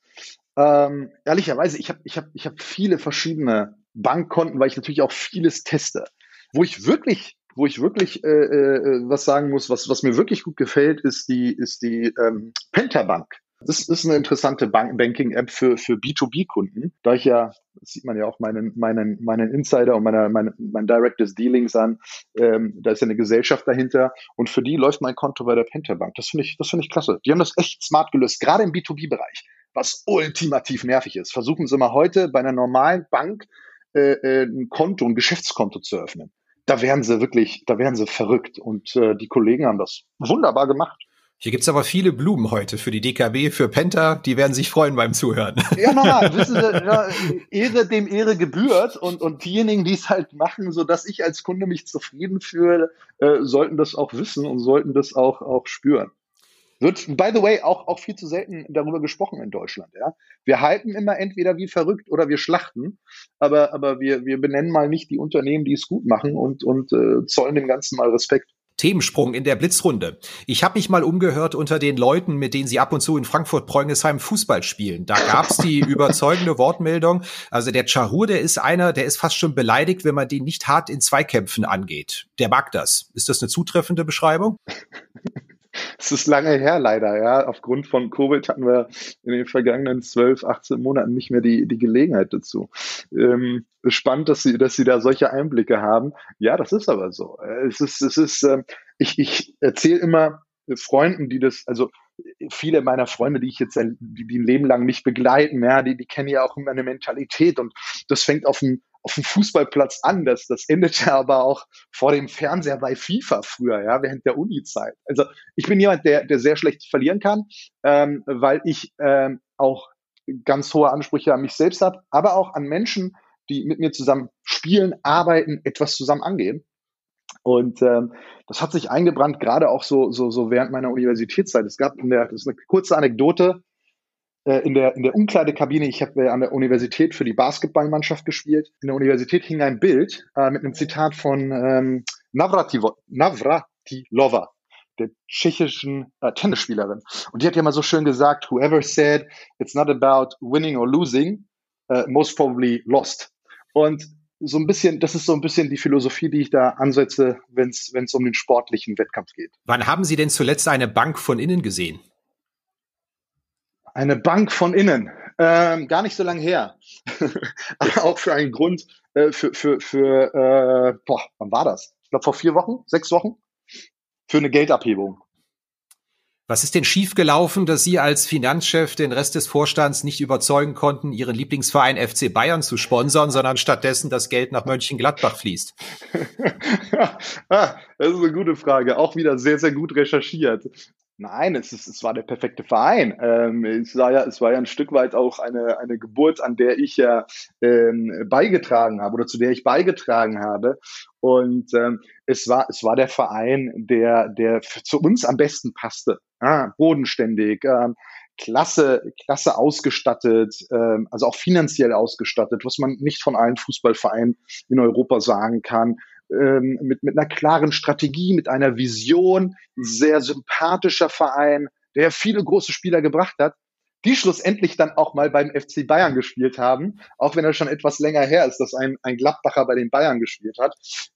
Ähm, ehrlicherweise, ich habe ich hab, ich hab viele verschiedene Bankkonten, weil ich natürlich auch vieles teste. Wo ich wirklich, wo ich wirklich äh, äh, was sagen muss, was, was mir wirklich gut gefällt, ist die, ist die ähm, Pentabank. Das ist eine interessante Banking-App für, für B2B-Kunden, da ich ja, das sieht man ja auch meinen, meinen, meinen Insider und meine, meine, mein Directors Dealings an, ähm, da ist ja eine Gesellschaft dahinter und für die läuft mein Konto bei der Pentabank. Das finde ich, das finde ich klasse. Die haben das echt smart gelöst, gerade im B2B-Bereich, was ultimativ nervig ist. Versuchen Sie mal heute bei einer normalen Bank äh, äh, ein Konto, ein Geschäftskonto zu öffnen. Da wären sie wirklich, da wären sie verrückt und äh, die Kollegen haben das wunderbar gemacht. Hier gibt's aber viele Blumen heute für die DKB, für Penta, die werden sich freuen beim Zuhören. Ja, normal, wissen Sie, ja, Ehre dem Ehre gebührt und, und diejenigen, die es halt machen, so dass ich als Kunde mich zufrieden fühle, äh, sollten das auch wissen und sollten das auch, auch spüren. Wird, by the way, auch, auch viel zu selten darüber gesprochen in Deutschland. Ja? Wir halten immer entweder wie verrückt oder wir schlachten, aber, aber wir, wir benennen mal nicht die Unternehmen, die es gut machen und, und äh, zollen dem Ganzen mal Respekt. Themensprung in der Blitzrunde. Ich habe mich mal umgehört unter den Leuten, mit denen Sie ab und zu in Frankfurt-Preungesheim Fußball spielen. Da gab's die überzeugende Wortmeldung. Also der Chahur, der ist einer, der ist fast schon beleidigt, wenn man den nicht hart in Zweikämpfen angeht. Der mag das. Ist das eine zutreffende Beschreibung? Es ist lange her, leider, ja. Aufgrund von Covid hatten wir in den vergangenen 12, 18 Monaten nicht mehr die, die Gelegenheit dazu. Ähm, spannend, dass Sie, dass Sie da solche Einblicke haben. Ja, das ist aber so. Es ist, es ist, äh, ich, ich erzähle immer Freunden, die das, also viele meiner Freunde, die ich jetzt die, die ein Leben lang nicht begleiten, ja, die, die kennen ja auch immer eine Mentalität und das fängt auf dem auf dem Fußballplatz an. Das, das endete aber auch vor dem Fernseher bei FIFA früher, ja, während der Uni-Zeit. Also ich bin jemand, der, der sehr schlecht verlieren kann, ähm, weil ich ähm, auch ganz hohe Ansprüche an mich selbst habe, aber auch an Menschen, die mit mir zusammen spielen, arbeiten, etwas zusammen angehen. Und ähm, das hat sich eingebrannt, gerade auch so, so, so während meiner Universitätszeit. Es gab in der, das ist eine kurze Anekdote, äh, in der, in der Umkleidekabine, ich habe äh, an der Universität für die Basketballmannschaft gespielt. In der Universität hing ein Bild äh, mit einem Zitat von ähm, Navratilova, Navratilova, der tschechischen äh, Tennisspielerin. Und die hat ja mal so schön gesagt, whoever said it's not about winning or losing, uh, most probably lost. Und so ein bisschen, das ist so ein bisschen die Philosophie, die ich da ansetze, wenn es um den sportlichen Wettkampf geht. Wann haben Sie denn zuletzt eine Bank von innen gesehen? Eine Bank von innen. Ähm, gar nicht so lange her. Aber auch für einen Grund, äh, für, für, für äh, boah, wann war das? Ich glaube vor vier Wochen, sechs Wochen, für eine Geldabhebung. Was ist denn schiefgelaufen, dass Sie als Finanzchef den Rest des Vorstands nicht überzeugen konnten, Ihren Lieblingsverein FC Bayern zu sponsern, sondern stattdessen das Geld nach Mönchengladbach fließt? ah, das ist eine gute Frage. Auch wieder sehr, sehr gut recherchiert. Nein, es, ist, es war der perfekte Verein. Ähm, es, war ja, es war ja ein Stück weit auch eine, eine Geburt, an der ich ja ähm, beigetragen habe oder zu der ich beigetragen habe. Und ähm, es, war, es war der Verein, der, der zu uns am besten passte. Ah, bodenständig, ähm, klasse, klasse ausgestattet, ähm, also auch finanziell ausgestattet, was man nicht von allen Fußballvereinen in Europa sagen kann ähm, mit, mit einer klaren Strategie, mit einer Vision, sehr sympathischer Verein, der viele große Spieler gebracht hat, die schlussendlich dann auch mal beim FC Bayern gespielt haben, auch wenn er schon etwas länger her ist, dass ein, ein Gladbacher bei den Bayern gespielt hat.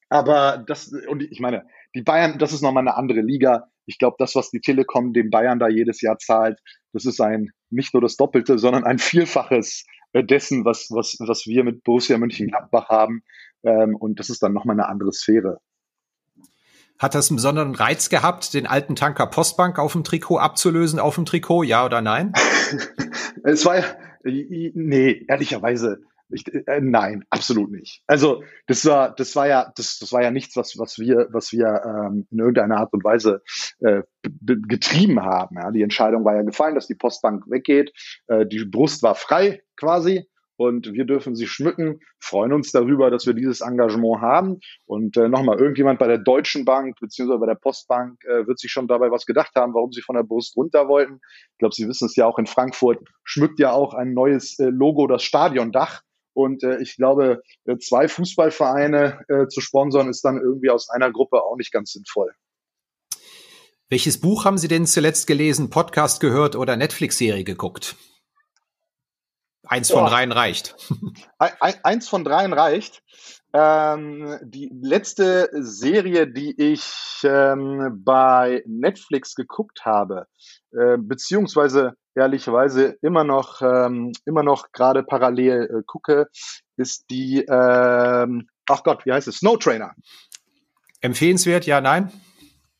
Aber das, und ich meine, die Bayern, das ist nochmal eine andere Liga. Ich glaube, das, was die Telekom dem Bayern da jedes Jahr zahlt, das ist ein, nicht nur das Doppelte, sondern ein Vielfaches dessen, was, was, was wir mit Borussia Mönchengladbach haben. Ähm, und das ist dann nochmal eine andere Sphäre. Hat das einen besonderen Reiz gehabt, den alten Tanker Postbank auf dem Trikot abzulösen, auf dem Trikot, ja oder nein? es war ja, nee, ehrlicherweise, ich, äh, nein, absolut nicht. Also das war, das war ja, das, das war ja nichts, was, was wir, was wir ähm, in irgendeiner Art und Weise äh, getrieben haben. Ja. Die Entscheidung war ja gefallen, dass die Postbank weggeht. Äh, die Brust war frei quasi und wir dürfen sie schmücken, freuen uns darüber, dass wir dieses Engagement haben. Und äh, nochmal, irgendjemand bei der Deutschen Bank beziehungsweise bei der Postbank äh, wird sich schon dabei was gedacht haben, warum sie von der Brust runter wollten. Ich glaube, Sie wissen es ja auch in Frankfurt, schmückt ja auch ein neues äh, Logo das Stadiondach. Und äh, ich glaube, äh, zwei Fußballvereine äh, zu sponsern, ist dann irgendwie aus einer Gruppe auch nicht ganz sinnvoll. Welches Buch haben Sie denn zuletzt gelesen, Podcast gehört oder Netflix-Serie geguckt? Eins von oh. dreien reicht. Eins von dreien reicht. Ähm, die letzte Serie, die ich ähm, bei Netflix geguckt habe, äh, beziehungsweise ehrlicherweise immer noch, ähm, immer noch gerade parallel äh, gucke, ist die, ähm, ach Gott, wie heißt es? Snow Trainer. Empfehlenswert, ja, nein?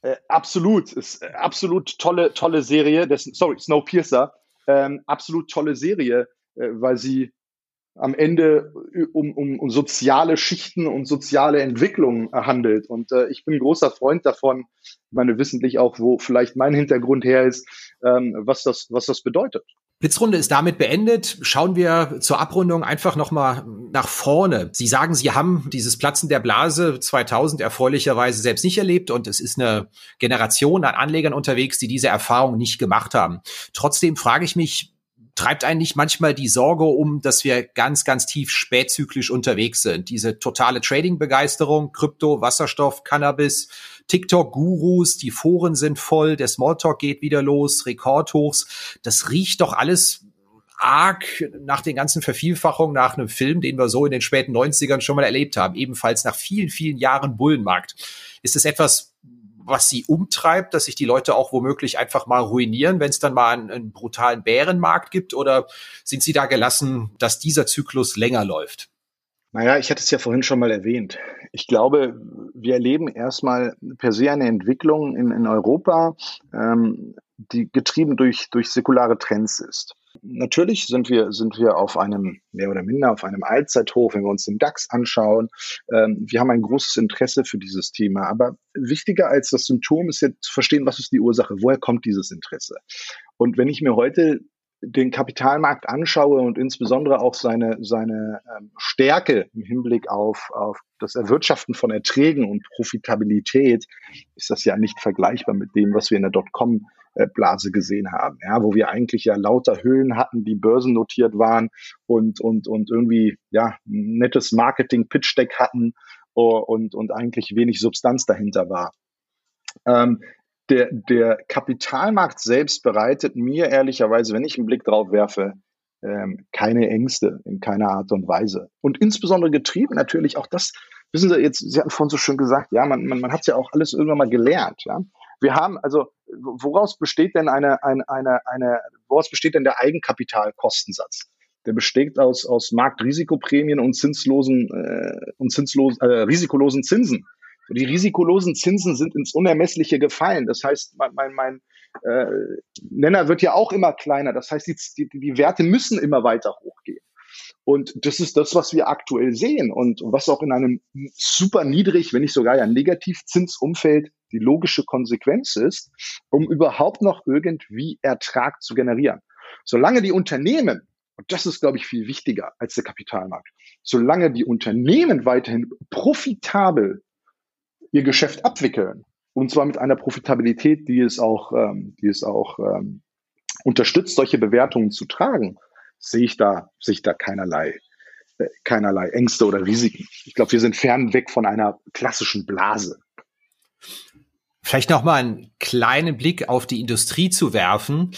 Äh, absolut, ist äh, absolut tolle, tolle Serie. Das, sorry, Snowpiercer. Ähm, absolut tolle Serie weil sie am Ende äh, um, um, um soziale Schichten und soziale Entwicklung handelt. Und äh, ich bin ein großer Freund davon, meine wissentlich auch, wo vielleicht mein Hintergrund her ist, ähm, was, das, was das bedeutet. Blitzrunde ist damit beendet. Schauen wir zur Abrundung einfach nochmal nach vorne. Sie sagen, Sie haben dieses Platzen der Blase 2000 erfreulicherweise selbst nicht erlebt und es ist eine Generation an Anlegern unterwegs, die diese Erfahrung nicht gemacht haben. Trotzdem frage ich mich, treibt eigentlich manchmal die Sorge um, dass wir ganz, ganz tief spätzyklisch unterwegs sind. Diese totale Trading-Begeisterung, Krypto, Wasserstoff, Cannabis, TikTok-Gurus, die Foren sind voll, der Smalltalk geht wieder los, Rekordhochs. Das riecht doch alles arg nach den ganzen Vervielfachungen nach einem Film, den wir so in den späten 90ern schon mal erlebt haben, ebenfalls nach vielen, vielen Jahren Bullenmarkt. Ist es etwas, was sie umtreibt, dass sich die Leute auch womöglich einfach mal ruinieren, wenn es dann mal einen, einen brutalen Bärenmarkt gibt? Oder sind sie da gelassen, dass dieser Zyklus länger läuft? Naja, ich hatte es ja vorhin schon mal erwähnt. Ich glaube, wir erleben erstmal per se eine Entwicklung in, in Europa, ähm, die getrieben durch, durch säkulare Trends ist. Natürlich sind wir, sind wir auf einem, mehr oder minder auf einem Allzeithoch, wenn wir uns den DAX anschauen. Ähm, wir haben ein großes Interesse für dieses Thema. Aber wichtiger als das Symptom ist jetzt zu verstehen, was ist die Ursache? Woher kommt dieses Interesse? Und wenn ich mir heute den Kapitalmarkt anschaue und insbesondere auch seine, seine ähm, Stärke im Hinblick auf, auf das Erwirtschaften von Erträgen und Profitabilität, ist das ja nicht vergleichbar mit dem, was wir in der Dotcom-Blase gesehen haben, ja, wo wir eigentlich ja lauter Höhlen hatten, die börsennotiert waren und, und, und irgendwie ja, nettes Marketing-Pitch-Deck hatten und, und eigentlich wenig Substanz dahinter war. Ähm, der, der Kapitalmarkt selbst bereitet mir ehrlicherweise, wenn ich einen Blick drauf werfe, ähm, keine Ängste in keiner Art und Weise. Und insbesondere getrieben natürlich auch das, wissen Sie, jetzt, Sie hatten vorhin so schön gesagt, ja, man, man, man hat ja auch alles irgendwann mal gelernt, ja. Wir haben, also, woraus besteht denn eine, eine, eine, eine, woraus besteht denn der Eigenkapitalkostensatz? Der besteht aus, aus Marktrisikoprämien und zinslosen, äh, und zinslosen, äh, risikolosen Zinsen. Die risikolosen Zinsen sind ins Unermessliche gefallen. Das heißt, mein, mein, mein äh, Nenner wird ja auch immer kleiner. Das heißt, die, die, die Werte müssen immer weiter hochgehen. Und das ist das, was wir aktuell sehen und was auch in einem super niedrig, wenn nicht sogar ja Negativzinsumfeld die logische Konsequenz ist, um überhaupt noch irgendwie Ertrag zu generieren. Solange die Unternehmen, und das ist, glaube ich, viel wichtiger als der Kapitalmarkt, solange die Unternehmen weiterhin profitabel ihr Geschäft abwickeln. Und zwar mit einer Profitabilität, die es auch, ähm, die es auch ähm, unterstützt, solche Bewertungen zu tragen, sehe ich da, sehe ich da keinerlei, äh, keinerlei Ängste oder Risiken. Ich glaube, wir sind fern weg von einer klassischen Blase. Vielleicht noch mal einen kleinen Blick auf die Industrie zu werfen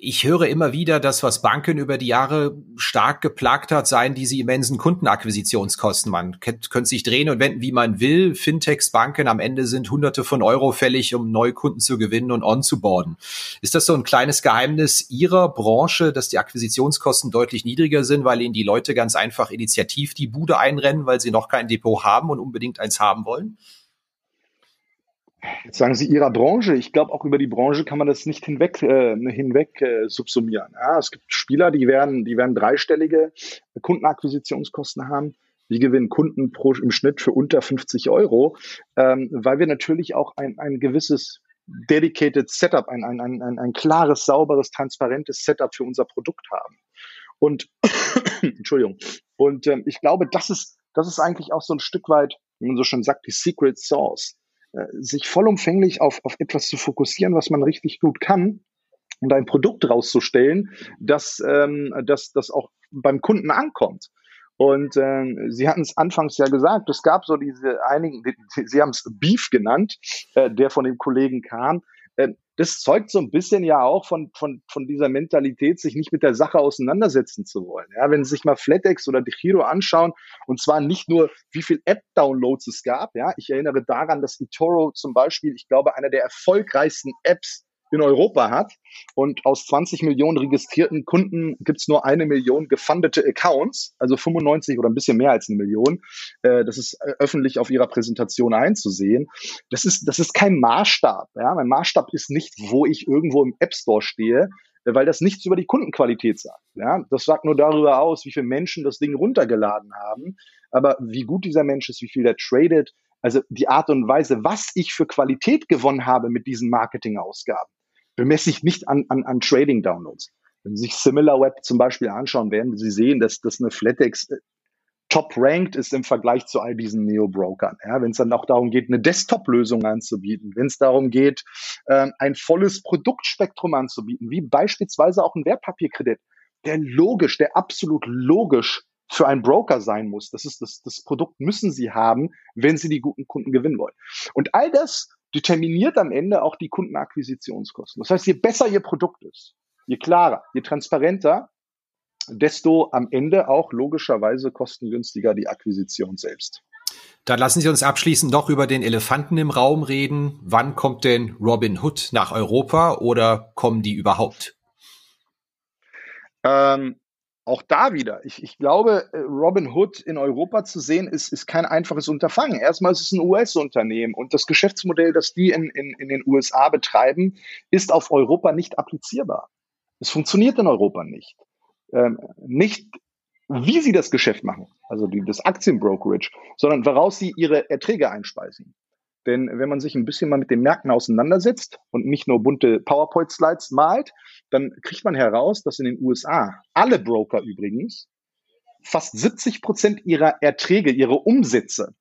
ich höre immer wieder, dass was Banken über die Jahre stark geplagt hat, seien diese immensen Kundenakquisitionskosten. Man könnte sich drehen und wenden, wie man will. Fintechs, Banken am Ende sind hunderte von Euro fällig, um neue Kunden zu gewinnen und onzuboarden. Ist das so ein kleines Geheimnis Ihrer Branche, dass die Akquisitionskosten deutlich niedriger sind, weil Ihnen die Leute ganz einfach initiativ die Bude einrennen, weil sie noch kein Depot haben und unbedingt eins haben wollen? Jetzt sagen Sie Ihrer Branche. Ich glaube, auch über die Branche kann man das nicht hinweg, äh, hinweg äh, subsumieren. Ja, es gibt Spieler, die werden, die werden dreistellige Kundenakquisitionskosten haben. Die gewinnen Kunden pro, im Schnitt für unter 50 Euro, ähm, weil wir natürlich auch ein, ein gewisses dedicated Setup, ein, ein, ein, ein, klares, sauberes, transparentes Setup für unser Produkt haben. Und Entschuldigung. Und ähm, ich glaube, das ist, das ist eigentlich auch so ein Stück weit, wie man so schon sagt, die Secret Source. Äh, sich vollumfänglich auf, auf etwas zu fokussieren, was man richtig gut kann und ein Produkt rauszustellen, das, ähm, das, das auch beim Kunden ankommt. Und äh, Sie hatten es anfangs ja gesagt, es gab so diese einigen, Sie haben es Beef genannt, äh, der von dem Kollegen kam. Äh, das zeugt so ein bisschen ja auch von, von, von dieser Mentalität, sich nicht mit der Sache auseinandersetzen zu wollen. Ja, wenn Sie sich mal FlatEx oder Dechiro anschauen, und zwar nicht nur, wie viel App-Downloads es gab. Ja, ich erinnere daran, dass eToro zum Beispiel, ich glaube, einer der erfolgreichsten Apps in Europa hat. Und aus 20 Millionen registrierten Kunden gibt's nur eine Million gefundete Accounts, also 95 oder ein bisschen mehr als eine Million. Äh, das ist äh, öffentlich auf ihrer Präsentation einzusehen. Das ist, das ist kein Maßstab. Ja? Mein Maßstab ist nicht, wo ich irgendwo im App Store stehe, äh, weil das nichts über die Kundenqualität sagt. Ja? Das sagt nur darüber aus, wie viele Menschen das Ding runtergeladen haben. Aber wie gut dieser Mensch ist, wie viel der tradet, also die Art und Weise, was ich für Qualität gewonnen habe mit diesen Marketingausgaben bemesse ich nicht an, an, an Trading-Downloads. Wenn Sie sich SimilarWeb zum Beispiel anschauen, werden Sie sehen, dass, dass eine Flatex äh, top-ranked ist im Vergleich zu all diesen Neo-Brokern. Ja, wenn es dann auch darum geht, eine Desktop-Lösung anzubieten, wenn es darum geht, ähm, ein volles Produktspektrum anzubieten, wie beispielsweise auch ein Wertpapierkredit, der logisch, der absolut logisch für einen Broker sein muss. Das ist das, das Produkt müssen Sie haben, wenn Sie die guten Kunden gewinnen wollen. Und all das determiniert am Ende auch die Kundenakquisitionskosten. Das heißt, je besser Ihr Produkt ist, je klarer, je transparenter, desto am Ende auch logischerweise kostengünstiger die Akquisition selbst. Dann lassen Sie uns abschließend noch über den Elefanten im Raum reden. Wann kommt denn Robin Hood nach Europa oder kommen die überhaupt? Ähm, auch da wieder, ich, ich glaube, äh, Robin Hood in Europa zu sehen, ist, ist kein einfaches Unterfangen. Erstmal ist es ein US-Unternehmen und das Geschäftsmodell, das die in, in, in den USA betreiben, ist auf Europa nicht applizierbar. Es funktioniert in Europa nicht ähm, nicht, wie sie das Geschäft machen, also die, das Aktienbrokerage, sondern woraus sie ihre Erträge einspeisen. Denn wenn man sich ein bisschen mal mit den Märkten auseinandersetzt und nicht nur bunte PowerPoint-Slides malt, dann kriegt man heraus, dass in den USA alle Broker übrigens fast 70 Prozent ihrer Erträge, ihre Umsätze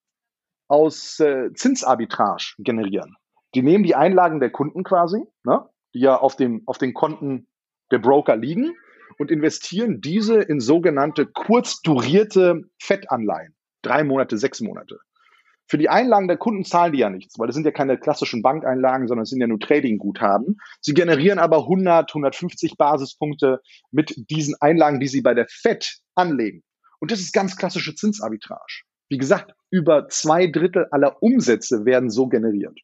aus äh, Zinsarbitrage generieren. Die nehmen die Einlagen der Kunden quasi, ne, die ja auf, dem, auf den Konten der Broker liegen und investieren diese in sogenannte kurzdurierte Fettanleihen. Drei Monate, sechs Monate. Für die Einlagen der Kunden zahlen die ja nichts, weil das sind ja keine klassischen Bankeinlagen, sondern es sind ja nur Trading-Guthaben. Sie generieren aber 100, 150 Basispunkte mit diesen Einlagen, die sie bei der Fed anlegen. Und das ist ganz klassische Zinsarbitrage. Wie gesagt, über zwei Drittel aller Umsätze werden so generiert.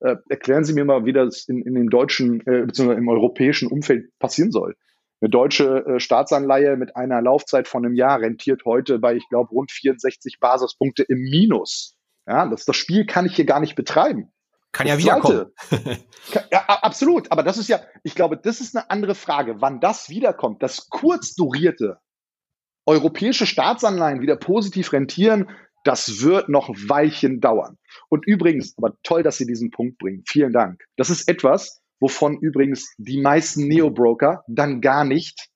Äh, erklären Sie mir mal, wie das in, in dem deutschen äh, bzw. im europäischen Umfeld passieren soll. Eine deutsche äh, Staatsanleihe mit einer Laufzeit von einem Jahr rentiert heute bei, ich glaube, rund 64 Basispunkte im Minus. Ja, das, das Spiel kann ich hier gar nicht betreiben. Kann ja wiederkommen. ja, absolut. Aber das ist ja, ich glaube, das ist eine andere Frage, wann das wiederkommt. Das kurzdurierte europäische Staatsanleihen wieder positiv rentieren, das wird noch Weichen dauern. Und übrigens, aber toll, dass Sie diesen Punkt bringen. Vielen Dank. Das ist etwas, wovon übrigens die meisten Neo-Broker dann gar nicht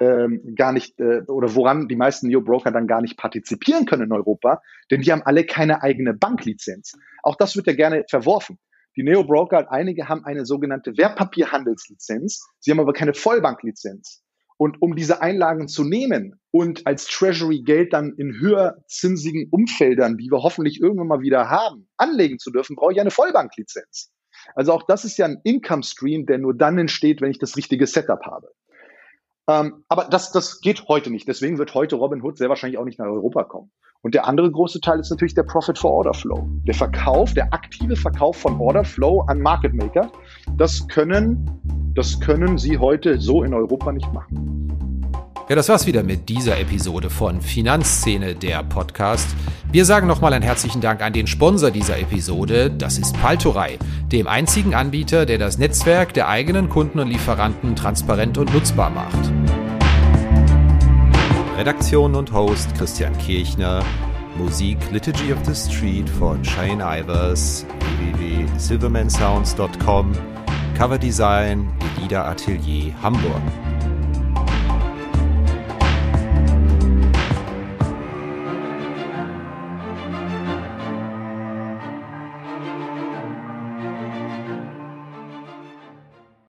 ähm, gar nicht äh, oder woran die meisten Neo-Broker dann gar nicht partizipieren können in Europa, denn die haben alle keine eigene Banklizenz. Auch das wird ja gerne verworfen. Die Neo-Broker, einige haben eine sogenannte Wertpapierhandelslizenz, sie haben aber keine Vollbanklizenz. Und um diese Einlagen zu nehmen und als Treasury Geld dann in höherzinsigen Umfeldern, die wir hoffentlich irgendwann mal wieder haben, anlegen zu dürfen, brauche ich eine Vollbanklizenz. Also auch das ist ja ein Income Stream, der nur dann entsteht, wenn ich das richtige Setup habe. Ähm, aber das, das geht heute nicht. Deswegen wird heute Robinhood sehr wahrscheinlich auch nicht nach Europa kommen. Und der andere große Teil ist natürlich der Profit for Order Flow. Der Verkauf, der aktive Verkauf von Order Flow an Market Maker. Das können, das können Sie heute so in Europa nicht machen. Ja, das war's wieder mit dieser Episode von Finanzszene, der Podcast. Wir sagen nochmal einen herzlichen Dank an den Sponsor dieser Episode. Das ist Paltorei, dem einzigen Anbieter, der das Netzwerk der eigenen Kunden und Lieferanten transparent und nutzbar macht. Redaktion und Host Christian Kirchner. Musik Liturgy of the Street von Shane Ivers, www.silvermansounds.com. Coverdesign Elida Atelier Hamburg.